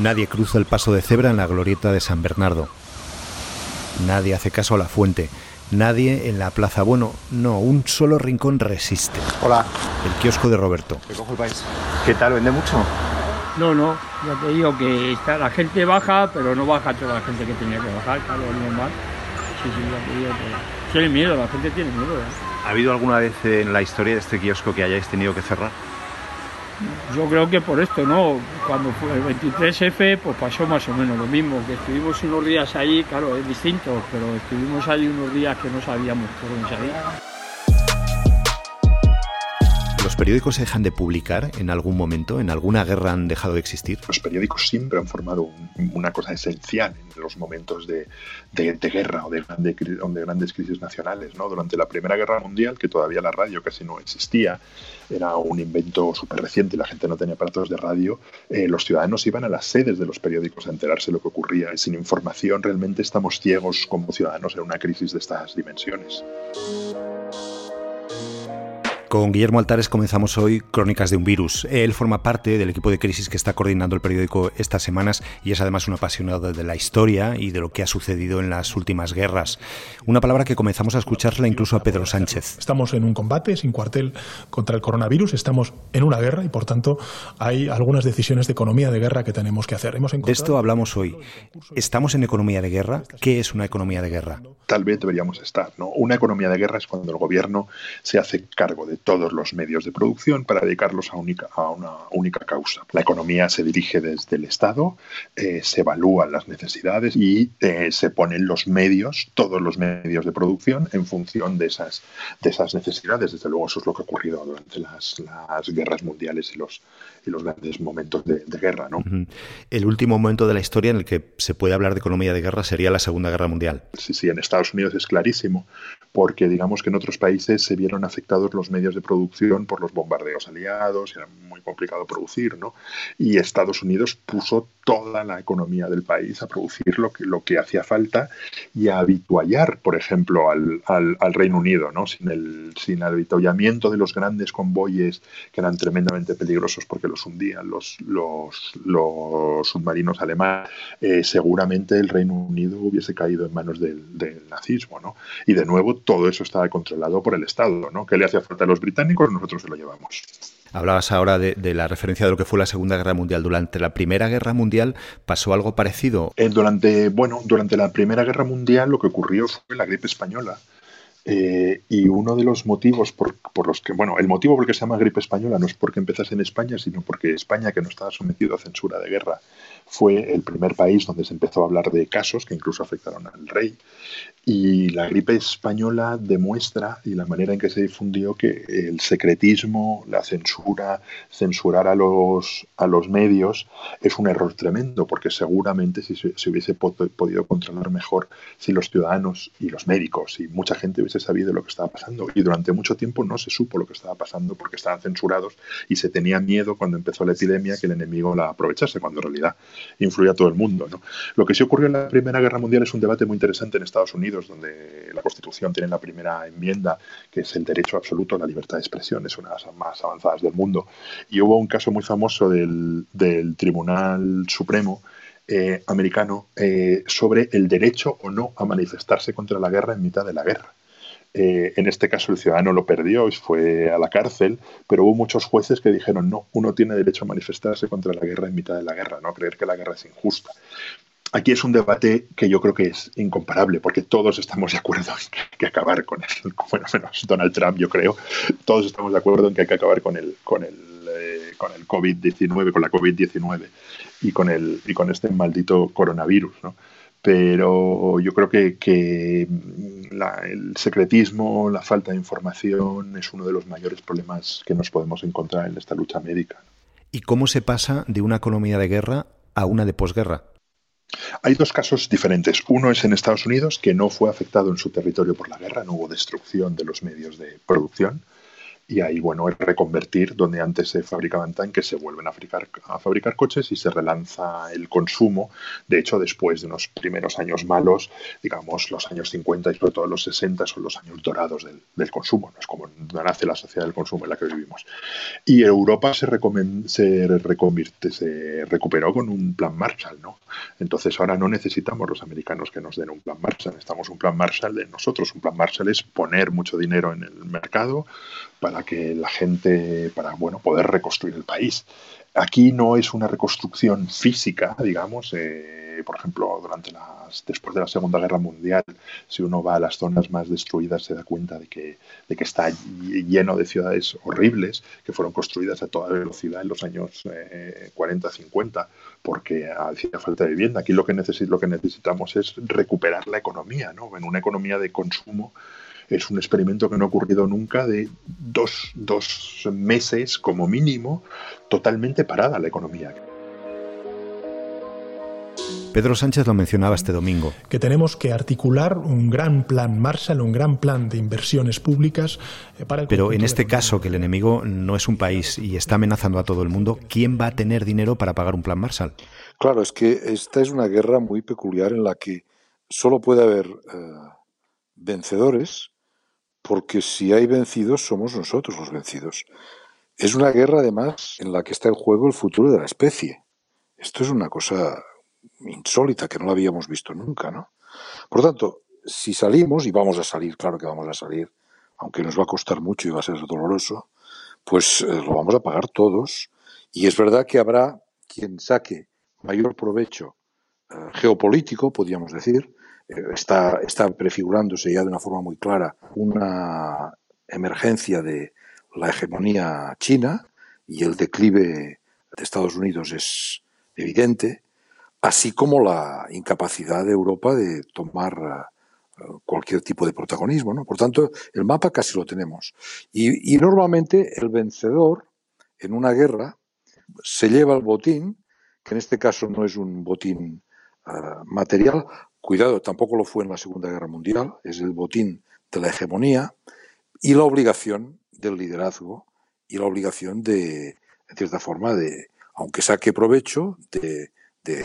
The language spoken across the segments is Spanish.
Nadie cruza el paso de cebra en la glorieta de San Bernardo. Nadie hace caso a la fuente. Nadie en la plaza. Bueno, no, un solo rincón resiste. Hola. El kiosco de Roberto. ¿Qué cojo el país? ¿Qué tal? ¿Vende mucho? No, no, ya te digo que está, la gente baja, pero no baja toda la gente que tenía que bajar, claro, es normal. Sí, sí, ya te digo que... Tiene miedo, la gente tiene miedo. ¿eh? ¿Ha habido alguna vez en la historia de este kiosco que hayáis tenido que cerrar? Yo creo que por esto, ¿no? Cuando fue el 23F, pues pasó más o menos lo mismo, que estuvimos unos días ahí, claro, es distinto, pero estuvimos ahí unos días que no sabíamos por dónde salir. ¿Los periódicos se dejan de publicar en algún momento? ¿En alguna guerra han dejado de existir? Los periódicos siempre han formado un- una cosa esencial en los momentos de, guerra o de, grandes crisis nacionales. ¿no? Durante la Primera Guerra Mundial, que todavía la radio casi no existía, era un invento súper reciente, la gente no tenía aparatos de radio, eh, los ciudadanos iban a las sedes de los periódicos a enterarse de lo que ocurría. Sin información realmente estamos ciegos como ciudadanos en una crisis de estas dimensiones. Con Guillermo Altares comenzamos hoy Crónicas de un virus. Él forma parte del equipo de crisis que está coordinando el periódico estas semanas y es además un apasionado de la historia y de lo que ha sucedido en las últimas guerras. Una palabra que comenzamos a escucharla incluso a Pedro Sánchez. Estamos en un combate sin cuartel contra el coronavirus, estamos en una guerra y por tanto hay algunas decisiones de economía de guerra que tenemos que hacer. Hemos De encontrado- esto hablamos hoy. ¿Estamos en economía de guerra? ¿Qué es una economía de guerra? tal vez deberíamos estar. ¿no? Una economía de guerra es cuando el gobierno se hace cargo de todos los medios de producción para dedicarlos a, única- a una única causa. La economía se dirige desde el Estado, eh, se evalúan las necesidades y eh, se ponen los medios, todos los medios de producción, en función de esas, de esas necesidades. Desde luego eso es lo que ha ocurrido durante las, las guerras mundiales y los, y los grandes momentos de, de guerra. ¿no? El último momento de la historia en el que se puede hablar de economía de guerra sería la Segunda Guerra Mundial. Sí, sí, en Estados Unidos es clarísimo, porque digamos que en otros países se vieron afectados los medios de producción por los bombardeos aliados, era muy complicado producir, ¿no? Y Estados Unidos puso toda la economía del país a producir lo que, lo que hacía falta y a habituallar, por ejemplo, al, al- al Reino Unido, ¿no? Sin el, sin el habituallamiento de los grandes convoyes que eran tremendamente peligrosos porque los hundían los, los, los submarinos alemanes, eh, seguramente el Reino Unido hubiese caído en manos del, del nazismo, ¿no? Y de nuevo todo eso estaba controlado por el Estado, ¿no? ¿Qué le hacía falta a los británicos? Nosotros se lo llevamos. Hablabas ahora de, de la referencia de lo que fue la Segunda Guerra Mundial. Durante la Primera Guerra Mundial pasó algo parecido. Eh, durante, bueno, durante la Primera Guerra Mundial lo que ocurrió fue la gripe española. Eh, y uno de los motivos por, por los que, bueno, el motivo por el que se llama gripe española no es porque empezase en España, sino porque España, que no estaba sometido a censura de guerra, fue el primer país donde se empezó a hablar de casos que incluso afectaron al rey. Y la gripe española demuestra, y la manera en que se difundió, que el secretismo, la censura, censurar a los, a los medios es un error tremendo, porque seguramente si se, se hubiese po- podido controlar mejor si los ciudadanos y los médicos y mucha gente hubiese sabido lo que estaba pasando. Y durante mucho tiempo no se supo lo que estaba pasando porque estaban censurados y se tenía miedo cuando empezó la epidemia que el enemigo la aprovechase, cuando en realidad influía a todo el mundo. ¿no? Lo que sí ocurrió en la Primera Guerra Mundial es un debate muy interesante en Estados Unidos, donde la Constitución tiene la primera enmienda, que es el derecho absoluto a la libertad de expresión, es una de las más avanzadas del mundo. Y hubo un caso muy famoso del, del Tribunal Supremo eh, americano eh, sobre el derecho o no a manifestarse contra la guerra en mitad de la guerra. Eh, en este caso el ciudadano lo perdió y fue a la cárcel, pero hubo muchos jueces que dijeron no, uno tiene derecho a manifestarse contra la guerra en mitad de la guerra, no creer que la guerra es injusta. Aquí es un debate que yo creo que es incomparable, porque todos estamos de acuerdo en que hay que acabar con el, bueno, menos Donald Trump, yo creo, todos estamos de acuerdo en que hay que acabar con el, con el, eh, con el COVID-19, con la COVID-19 y con y con este maldito coronavirus, ¿no? Pero yo creo que, que la- el secretismo, la falta de información es uno de los mayores problemas que nos podemos encontrar en esta lucha médica. ¿Y cómo se pasa de una economía de guerra a una de posguerra? Hay dos casos diferentes. Uno es en Estados Unidos, que no fue afectado en su territorio por la guerra, no hubo destrucción de los medios de producción. Y ahí, bueno, es reconvertir donde antes se fabricaban tanques, se vuelven a fabricar, a fabricar coches y se relanza el consumo. De hecho, después de unos primeros años malos, digamos, los años 50 y sobre todo los 60 son los años dorados del, consumo, no es como nace la sociedad del consumo en la que vivimos. Y Europa se, se reconvierte, se recuperó con un plan Marshall, ¿no? Entonces ahora no necesitamos los americanos que nos den un plan Marshall, necesitamos un plan Marshall de nosotros. Un plan Marshall es poner mucho dinero en el mercado para que la gente, para bueno, poder reconstruir el país. Aquí no es una reconstrucción física, digamos. Eh, por ejemplo, durante las, después de la Segunda Guerra Mundial, si uno va a las zonas más destruidas, se da cuenta de que, de que está lleno de ciudades horribles que fueron construidas a toda velocidad en los años 40, eh, 50, porque hacía falta de vivienda. Aquí lo que, lo que necesitamos es recuperar la economía, ¿no? En una economía de consumo es un experimento que no ha ocurrido nunca de dos, dos meses como mínimo totalmente parada la economía. Pedro Sánchez lo mencionaba este domingo. Que tenemos que articular un gran plan Marshall, un gran plan de inversiones públicas eh, para el Pero en este caso, que el enemigo no es un país y está amenazando a todo el mundo, ¿quién va a tener dinero para pagar un plan Marshall? Claro, es que esta es una guerra muy peculiar en la que solo puede haber eh, vencedores porque si hay vencidos somos nosotros los vencidos. Es una guerra además en la que está en juego el futuro de la especie. Esto es una cosa insólita que no la habíamos visto nunca, ¿no? Por tanto, si salimos, y vamos a salir, claro que vamos a salir, aunque nos va a costar mucho y va a ser doloroso, pues eh, lo vamos a pagar todos. Y es verdad que habrá quien saque mayor provecho eh, geopolítico, podríamos decir, está, está prefigurándose ya de una forma muy clara una emergencia de la hegemonía china y el declive de Estados Unidos es evidente, así como la incapacidad de Europa de tomar eh, cualquier tipo de protagonismo. ¿no? Por tanto, el mapa casi lo tenemos. Y, y, normalmente el vencedor en una guerra se lleva el botín, que en este caso no es un botín uh, material, Cuidado, tampoco lo fue en la Segunda Guerra Mundial, es el botín de la hegemonía y la obligación del liderazgo y la obligación de, en cierta forma, de, aunque saque provecho, de,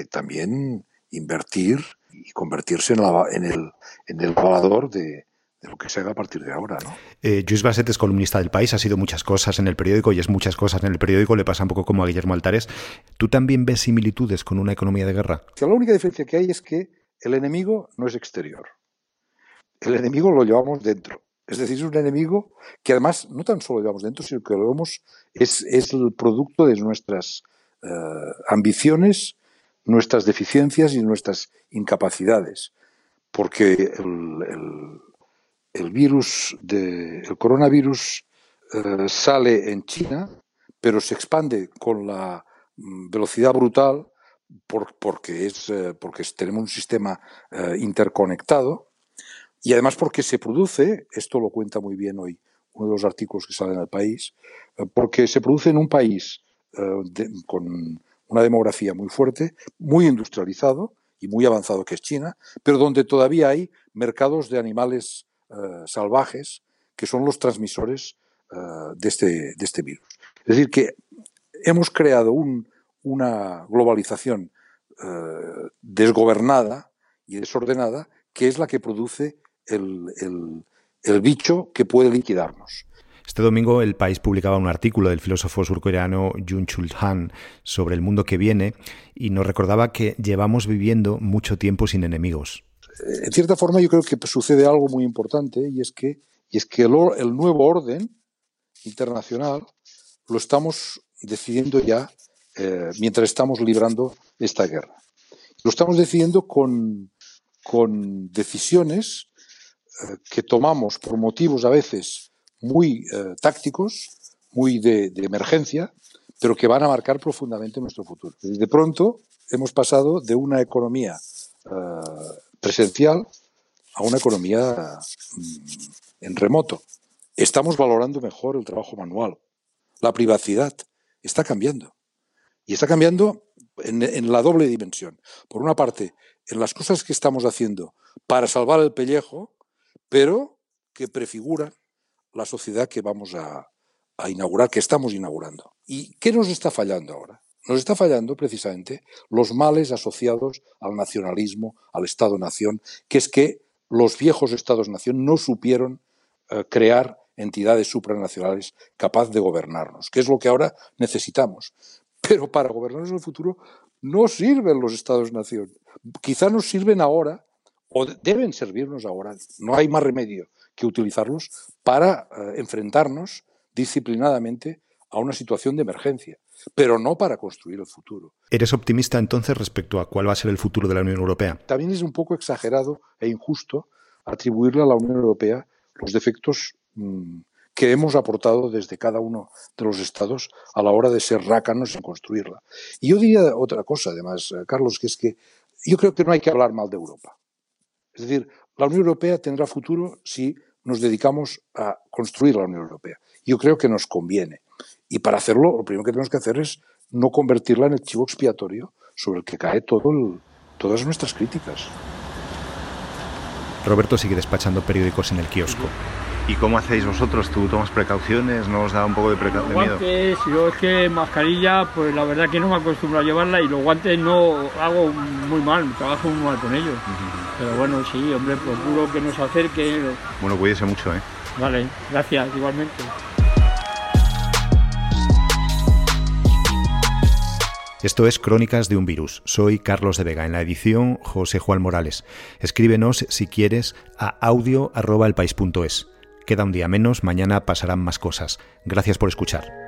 también invertir y convertirse en, el, en el valador de, lo que se haga a partir de ahora. ¿no? Eh, Luis Basset es columnista del país, ha sido muchas cosas en el periódico y es muchas cosas en el periódico, le pasa un poco como a Guillermo Altares. ¿Tú también ves similitudes con una economía de guerra? La única diferencia que hay es que el enemigo no es exterior. El enemigo lo llevamos dentro. Es decir, es un enemigo que además no tan solo lo llevamos dentro, sino que lo vemos, es, el producto de nuestras eh, ambiciones, nuestras deficiencias y nuestras incapacidades. Porque el, virus, de, el coronavirus eh, sale en China, pero se expande con la mm, velocidad brutal porque, es, eh, porque tenemos un sistema eh, interconectado y además porque se produce, esto lo cuenta muy bien hoy uno de los artículos que salen al país, eh, porque se produce en un país con una demografía muy fuerte, muy industrializado y muy avanzado que es China, pero donde todavía hay mercados de animales salvajes que son los transmisores de, este, de este virus. Es decir, que hemos creado un, una globalización eh, desgobernada y desordenada que es la que produce el, el, bicho que puede liquidarnos. Este domingo el país publicaba un artículo del filósofo surcoreano Jun Chul Han sobre el mundo que viene y nos recordaba que llevamos viviendo mucho tiempo sin enemigos. En cierta forma yo creo que sucede algo muy importante y es que, y es que el, el nuevo orden internacional lo estamos decidiendo ya eh, mientras estamos librando esta guerra. Lo estamos decidiendo con, con decisiones eh, que tomamos por motivos a veces muy eh, tácticos, muy de, emergencia, pero que van a marcar profundamente nuestro futuro. De pronto hemos pasado de una economía presencial a una economía mm, en remoto. Estamos valorando mejor el trabajo manual. La privacidad está cambiando. Y está cambiando en, la doble dimensión. Por una parte, en las cosas que estamos haciendo para salvar el pellejo, pero que prefiguran la sociedad que vamos a, inaugurar, que estamos inaugurando. ¿Y qué nos está fallando ahora? Nos está fallando precisamente los males asociados al nacionalismo, al Estado-nación, que es que los viejos Estados-nación no supieron eh, crear entidades supranacionales capaces de gobernarnos, que es lo que ahora necesitamos. Pero para gobernarnos en el futuro no sirven los Estados-nación. Quizá nos sirven ahora, o deben servirnos ahora, no hay más remedio que utilizarlos para eh, enfrentarnos disciplinadamente a una situación de emergencia, pero no para construir el futuro. ¿Eres optimista entonces respecto a cuál va a ser el futuro de la Unión Europea? También es un poco exagerado e injusto atribuirle a la Unión Europea los defectos mm, que hemos aportado desde cada uno de los estados a la hora de ser rácanos en construirla. Y yo diría otra cosa, además, eh, Carlos, que es que yo creo que no hay que hablar mal de Europa. Es decir, la Unión Europea tendrá futuro si nos dedicamos a construir la Unión Europea. Yo creo que nos conviene. Y para hacerlo, lo primero que tenemos que hacer es no convertirla en el chivo expiatorio sobre el que cae todo todas nuestras críticas. Roberto sigue despachando periódicos en el kiosco. ¿Y cómo hacéis vosotros? ¿Tú tomas precauciones? ¿No os da un poco de, miedo? Guantes, yo es que mascarilla, pues la verdad que no me acostumbro a llevarla y los guantes no hago muy mal, trabajo muy mal con ellos. Pero bueno, sí, hombre, procuro que nos acerque. Bueno, cuídese mucho, ¿eh? Vale, gracias, igualmente. Esto es Crónicas de un Virus. Soy Carlos de Vega. En la edición, José Juan Morales. Escríbenos, si quieres, a audio.elpais.es. Queda un día menos, mañana pasarán más cosas. Gracias por escuchar.